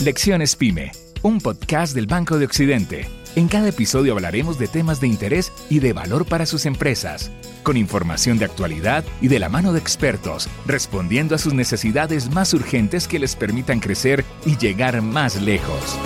Lecciones Pyme, un podcast del Banco de Occidente. En cada episodio hablaremos de temas de interés y de valor para sus empresas, con información de actualidad y de la mano de expertos, respondiendo a sus necesidades más urgentes que les permitan crecer y llegar más lejos.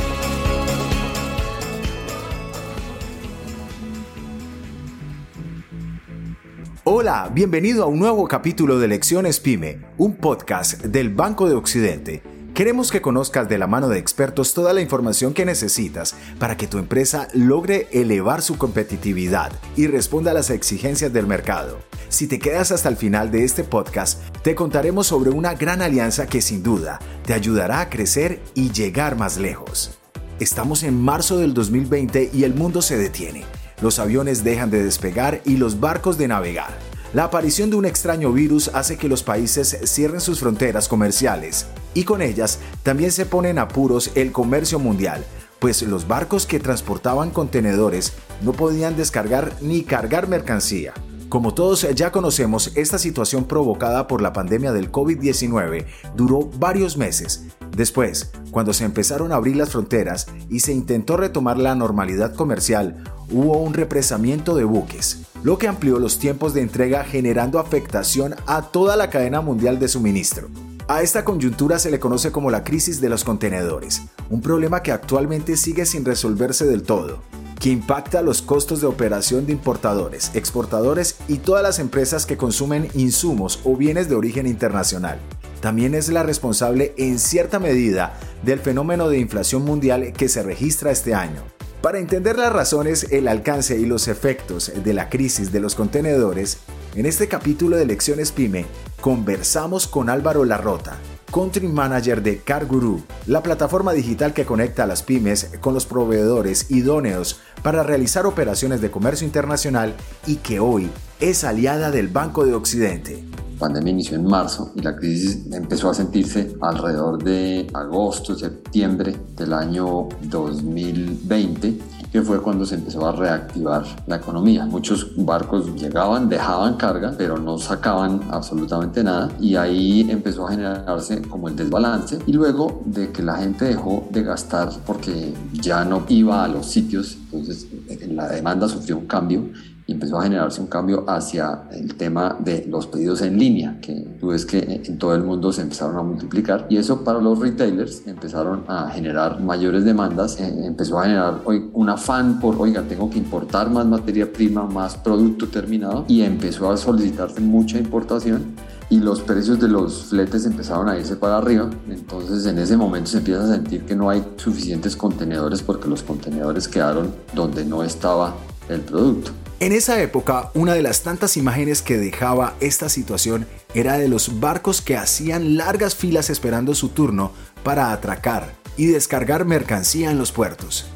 Hola, bienvenido a un nuevo capítulo de Lecciones Pyme, un podcast del Banco de Occidente. Queremos que conozcas de la mano de expertos toda la información que necesitas para que tu empresa logre elevar su competitividad y responda a las exigencias del mercado. Si te quedas hasta el final de este podcast, te contaremos sobre una gran alianza que sin duda te ayudará a crecer y llegar más lejos. Estamos en marzo del 2020 y el mundo se detiene los aviones dejan de despegar y los barcos de navegar. La aparición de un extraño virus hace que los países cierren sus fronteras comerciales y con ellas también se pone en apuros el comercio mundial, pues los barcos que transportaban contenedores no podían descargar ni cargar mercancía. Como todos ya conocemos, esta situación provocada por la pandemia del COVID-19 duró varios meses. Después, cuando se empezaron a abrir las fronteras y se intentó retomar la normalidad comercial, hubo un represamiento de buques, lo que amplió los tiempos de entrega generando afectación a toda la cadena mundial de suministro. A esta coyuntura se le conoce como la crisis de los contenedores, un problema que actualmente sigue sin resolverse del todo que impacta los costos de operación de importadores, exportadores y todas las empresas que consumen insumos o bienes de origen internacional. También es la responsable en cierta medida del fenómeno de inflación mundial que se registra este año. Para entender las razones, el alcance y los efectos de la crisis de los contenedores, en este capítulo de Lecciones Pyme conversamos con Álvaro Larrota, Country Manager de CarGuru, la plataforma digital que conecta a las pymes con los proveedores idóneos para realizar operaciones de comercio internacional y que hoy es aliada del Banco de Occidente. La pandemia inició en marzo y la crisis empezó a sentirse alrededor de agosto, septiembre del año 2020 que fue cuando se empezó a reactivar la economía. Muchos barcos llegaban, dejaban carga, pero no sacaban absolutamente nada y ahí empezó a generarse como el desbalance y luego de que la gente dejó de gastar porque ya no iba a los sitios, entonces la demanda sufrió un cambio y empezó a generarse un cambio hacia el tema de los pedidos en línea, que tú ves que en todo el mundo se empezaron a multiplicar. Y eso para los retailers empezaron a generar mayores demandas, eh, empezó a generar un afán por, oiga, tengo que importar más materia prima, más producto terminado y empezó a solicitarse mucha importación y los precios de los fletes empezaron a irse para arriba. Entonces en ese momento se empieza a sentir que no hay suficientes contenedores porque los contenedores quedaron donde no estaba el producto. En esa época, una de las tantas imágenes que dejaba esta situación era de los barcos que hacían largas filas esperando su turno para atracar y descargar mercancía en los puertos.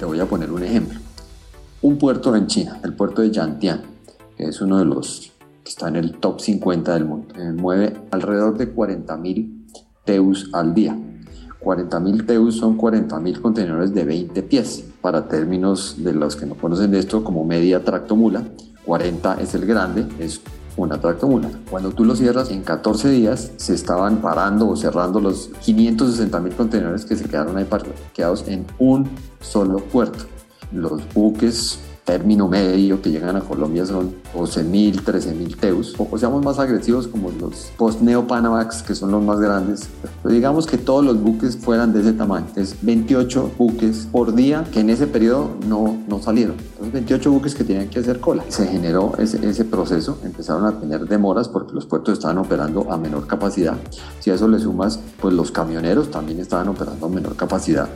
Te voy a poner un ejemplo. Un puerto en China, el puerto de Yantian, que es uno de los está en el top 50 del mundo, eh, mueve alrededor de 40.000 teus al día. 40.000 teus son 40.000 contenedores de 20 pies para términos de los que no conocen esto como media tractomula, 40 es el grande, es una tractomula. Cuando tú lo cierras en 14 días, se estaban parando o cerrando los 560 mil contenedores que se quedaron ahí parqueados en un solo puerto. Los buques término medio que llegan a Colombia son 12.000, 13.000 teus, o seamos más agresivos como los post-neo-panamax, que son los más grandes. Pero digamos que todos los buques fueran de ese tamaño. Es 28 buques por día que en ese periodo no, no salieron. Entonces 28 buques que tenían que hacer cola. Se generó ese, ese proceso, empezaron a tener demoras porque los puertos estaban operando a menor capacidad. Si a eso le sumas, pues los camioneros también estaban operando a menor capacidad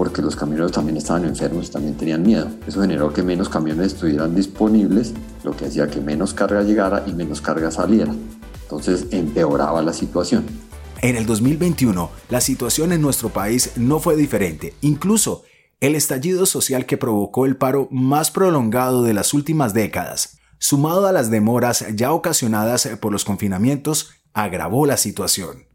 porque los camioneros también estaban enfermos, también tenían miedo. Eso generó que menos camiones estuvieran disponibles, lo que hacía que menos carga llegara y menos carga saliera. Entonces empeoraba la situación. En el 2021, la situación en nuestro país no fue diferente. Incluso el estallido social que provocó el paro más prolongado de las últimas décadas, sumado a las demoras ya ocasionadas por los confinamientos, agravó la situación.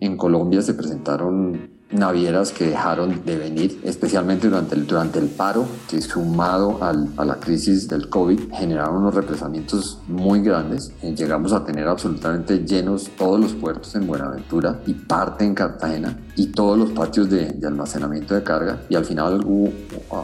En Colombia se presentaron navieras que dejaron de venir, especialmente durante el, durante el paro, que sumado al, a la crisis del COVID generaron unos represamientos muy grandes. Eh, llegamos a tener absolutamente llenos todos los puertos en Buenaventura y parte en Cartagena y todos los patios de, de almacenamiento de carga y al final hubo,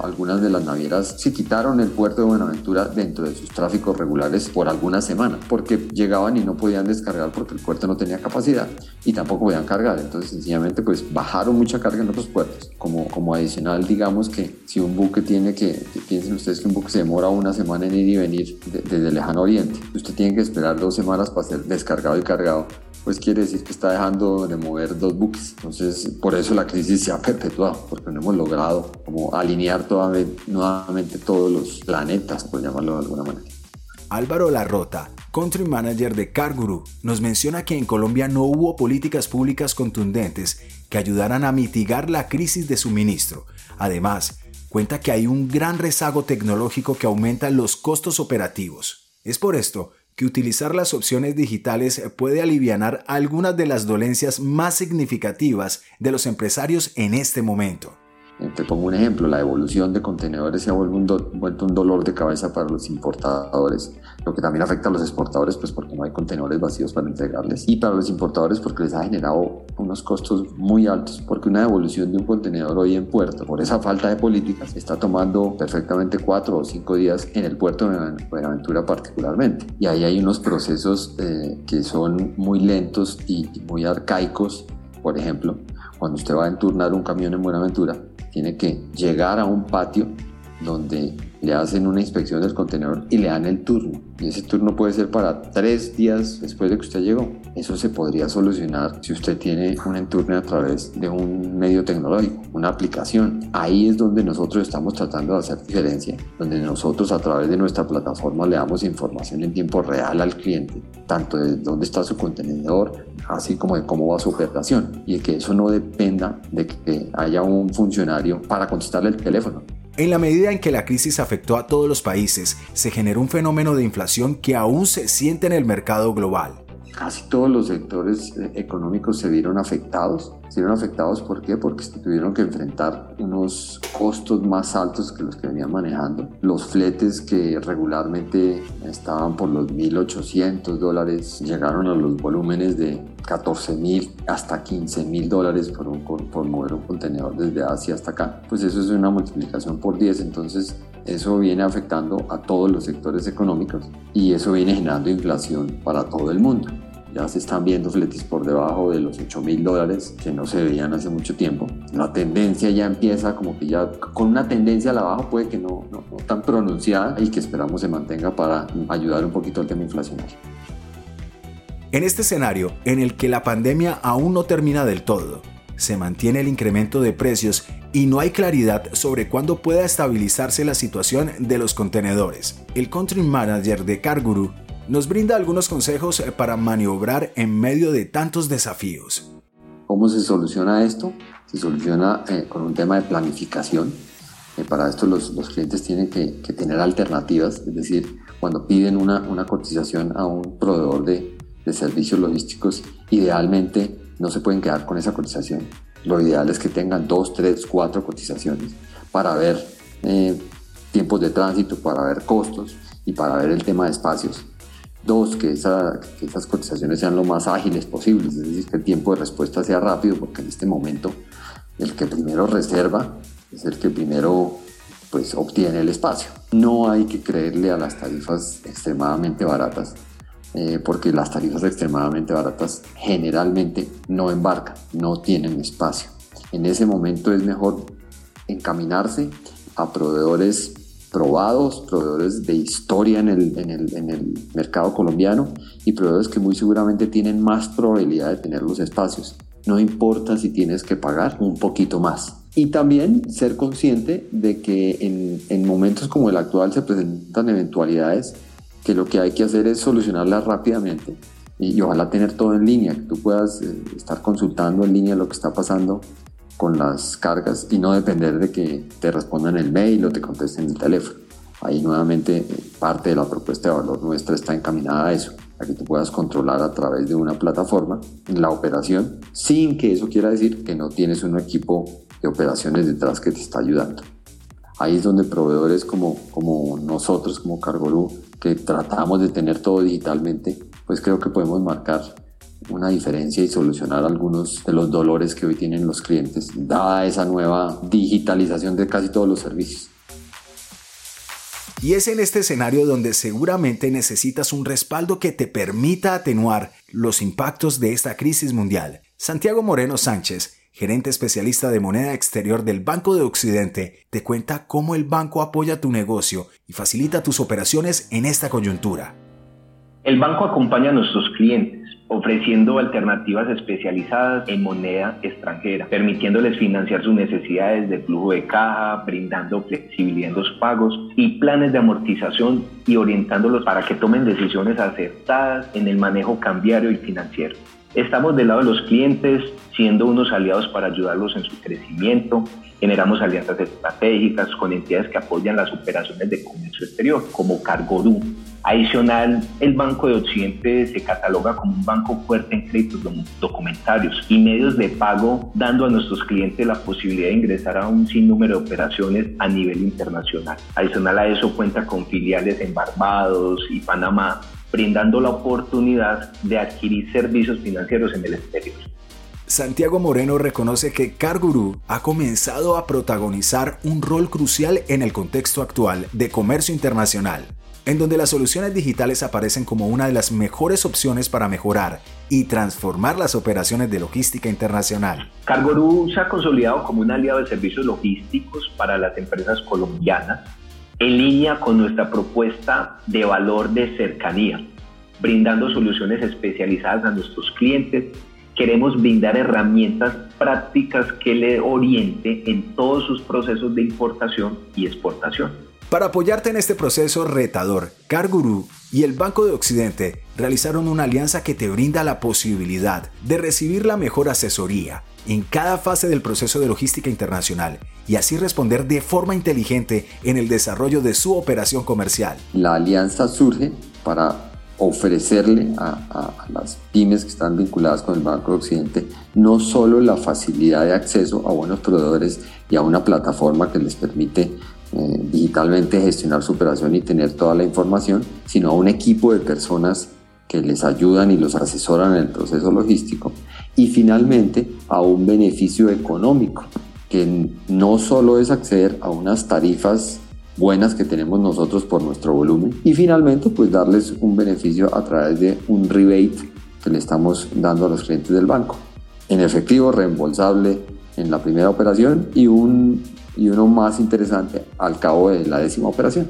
algunas de las navieras se quitaron el puerto de Buenaventura dentro de sus tráficos regulares por algunas semanas porque llegaban y no podían descargar porque el puerto no tenía capacidad y tampoco podían cargar. Entonces sencillamente pues bajaron mucha carga en otros puertos. Como, como adicional, digamos que si un buque tiene que, piensen ustedes que un buque se demora una semana en ir y venir desde el lejano oriente, usted tiene que esperar dos semanas para ser descargado y cargado, pues quiere decir que está dejando de mover dos buques. Entonces, por eso la crisis se ha perpetuado, porque no hemos logrado como alinear nuevamente todos los planetas, por llamarlo de alguna manera. Álvaro Larrota, country manager de Carguru, nos menciona que en Colombia no hubo políticas públicas contundentes que ayudaran a mitigar la crisis de suministro. Además, cuenta que hay un gran rezago tecnológico que aumenta los costos operativos. Es por esto que utilizar las opciones digitales puede aliviar algunas de las dolencias más significativas de los empresarios en este momento. Te pongo un ejemplo, la evolución de contenedores se ha vuelto un, dolor de cabeza para los importadores, lo que también afecta a los exportadores, pues porque no hay contenedores vacíos para entregarles, y para los importadores porque les ha generado unos costos muy altos, porque una devolución de un contenedor hoy en puerto, por esa falta de políticas, está tomando perfectamente cuatro o cinco días en el puerto de Buenaventura particularmente. Y ahí hay unos procesos eh, que son muy lentos y muy arcaicos, por ejemplo, cuando usted va a enturnar un camión en Buenaventura, tiene que llegar a un patio donde le hacen una inspección del contenedor y le dan el turno. Y ese turno puede ser para tres días después de que usted llegó. Eso se podría solucionar si usted tiene un enturne a través de un medio tecnológico, una aplicación. Ahí es donde nosotros estamos tratando de hacer diferencia, donde nosotros a través de nuestra plataforma le damos información en tiempo real al cliente, tanto de dónde está su contenedor, así como de cómo va su operación. Y que eso no dependa de que haya un funcionario para contestarle el teléfono en la medida en que la crisis afectó a todos los países, se generó un fenómeno de inflación que aún se siente en el mercado global. Casi todos los sectores eh, económicos se vieron afectados. Se vieron afectados ¿por qué? Porque tuvieron que enfrentar unos costos más altos que los que venían manejando. Los fletes que regularmente estaban por los 1.800 dólares llegaron a los volúmenes de 14 mil hasta 15 mil dólares por, por mover un contenedor desde Asia hasta acá, pues eso es una multiplicación por 10, entonces eso viene afectando a todos los sectores económicos y eso viene generando inflación para todo el mundo. Ya se están viendo fletes por debajo de los 8 mil dólares que no se veían hace mucho tiempo. La tendencia ya empieza como que ya con una tendencia a la baja puede que no, no, no tan pronunciada y que esperamos se mantenga para ayudar un poquito al tema inflacionario. En este escenario, en el que la pandemia aún no termina del todo, se mantiene el incremento de precios y no hay claridad sobre cuándo pueda estabilizarse la situación de los contenedores. El Country Manager de Carguru nos brinda algunos consejos para maniobrar en medio de tantos desafíos. ¿Cómo se soluciona esto? Se soluciona eh, con un tema de planificación. Eh, para esto los, clientes tienen que, tener alternativas, es decir, cuando piden una, cotización a un proveedor de, servicios logísticos, idealmente no se pueden quedar con esa cotización. Lo ideal es que tengan dos, tres, cuatro cotizaciones para ver eh, tiempos de tránsito, para ver costos y para ver el tema de espacios. Dos, que, esas cotizaciones sean lo más ágiles posibles, es decir, que el tiempo de respuesta sea rápido, porque en este momento el que primero reserva es el que primero pues, obtiene el espacio. No hay que creerle a las tarifas extremadamente baratas eh, porque las tarifas extremadamente baratas generalmente no embarcan, no tienen espacio. En ese momento es mejor encaminarse a proveedores probados, proveedores de historia en el, en, el, en el, mercado colombiano y proveedores que muy seguramente tienen más probabilidad de tener los espacios. No importa si tienes que pagar un poquito más. Y también ser consciente de que en, en momentos como el actual se presentan eventualidades que lo que hay que hacer es solucionarla rápidamente y, ojalá tener todo en línea, que tú puedas eh, estar consultando en línea lo que está pasando con las cargas y no depender de que te respondan el mail o te contesten el teléfono. Ahí nuevamente eh, parte de la propuesta de valor nuestra está encaminada a eso. a que tú puedas controlar a través de una plataforma la operación, sin que eso quiera decir que no tienes un equipo de operaciones detrás que te está ayudando. Ahí es donde proveedores como, como nosotros, como Cargolú, que tratamos de tener todo digitalmente, pues creo que podemos marcar una diferencia y solucionar algunos de los dolores que hoy tienen los clientes, dada esa nueva digitalización de casi todos los servicios. Y es en este escenario donde seguramente necesitas un respaldo que te permita atenuar los impactos de esta crisis mundial. Santiago Moreno Sánchez, gerente especialista de moneda exterior del Banco de Occidente, te cuenta cómo el banco apoya tu negocio y facilita tus operaciones en esta coyuntura. El banco acompaña a nuestros clientes ofreciendo alternativas especializadas en moneda extranjera, permitiéndoles financiar sus necesidades de flujo de caja, brindando flexibilidad en los pagos y planes de amortización y orientándolos para que tomen decisiones acertadas en el manejo cambiario y financiero. Estamos del lado de los clientes, siendo unos aliados para ayudarlos en su crecimiento. Generamos alianzas estratégicas con entidades que apoyan las operaciones de comercio exterior, como Cargodu, Adicional, el Banco de Occidente se cataloga como un banco fuerte en créditos documentarios y medios de pago, dando a nuestros clientes la posibilidad de ingresar a un sinnúmero de operaciones a nivel internacional. Adicional a eso cuenta con filiales en Barbados y Panamá, brindando la oportunidad de adquirir servicios financieros en el exterior. Santiago Moreno reconoce que Carguru ha comenzado a protagonizar un rol crucial en el contexto actual de comercio internacional en donde las soluciones digitales aparecen como una de las mejores opciones para mejorar y transformar las operaciones de logística internacional. Cargorú se ha consolidado como un aliado de servicios logísticos para las empresas colombianas, en línea con nuestra propuesta de valor de cercanía, brindando soluciones especializadas a nuestros clientes. Queremos brindar herramientas prácticas que le oriente en todos sus procesos de importación y exportación. Para apoyarte en este proceso retador, CarGuru y el Banco de Occidente realizaron una alianza que te brinda la posibilidad de recibir la mejor asesoría en cada fase del proceso de logística internacional y así responder de forma inteligente en el desarrollo de su operación comercial. La alianza surge para ofrecerle a, las pymes que están vinculadas con el Banco de Occidente no solo la facilidad de acceso a buenos proveedores y a una plataforma que les permite digitalmente gestionar su operación y tener toda la información, sino a un equipo de personas que les ayudan y los asesoran en el proceso logístico. Y finalmente a un beneficio económico, que no solo es acceder a unas tarifas buenas que tenemos nosotros por nuestro volumen y finalmente pues darles un beneficio a través de un rebate que le estamos dando a los clientes del banco en efectivo reembolsable en la primera operación y un y uno más interesante al cabo de la décima operación.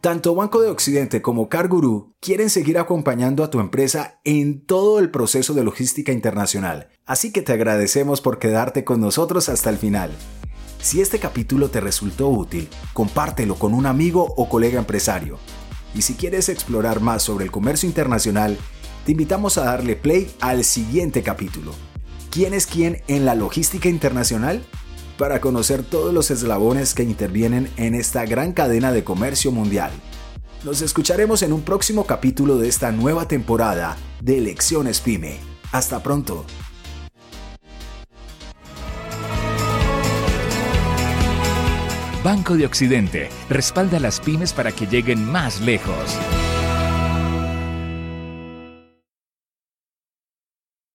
Tanto Banco de Occidente como CarGuru quieren seguir acompañando a tu empresa en todo el proceso de logística internacional, así que te agradecemos por quedarte con nosotros hasta el final. Si este capítulo te resultó útil, compártelo con un amigo o colega empresario. Y si quieres explorar más sobre el comercio internacional, te invitamos a darle play al siguiente capítulo quién es quién en la logística internacional? Para conocer todos los eslabones que intervienen en esta gran cadena de comercio mundial. Nos escucharemos en un próximo capítulo de esta nueva temporada de Lecciones Pyme. Hasta pronto. Banco de Occidente respalda a las pymes para que lleguen más lejos.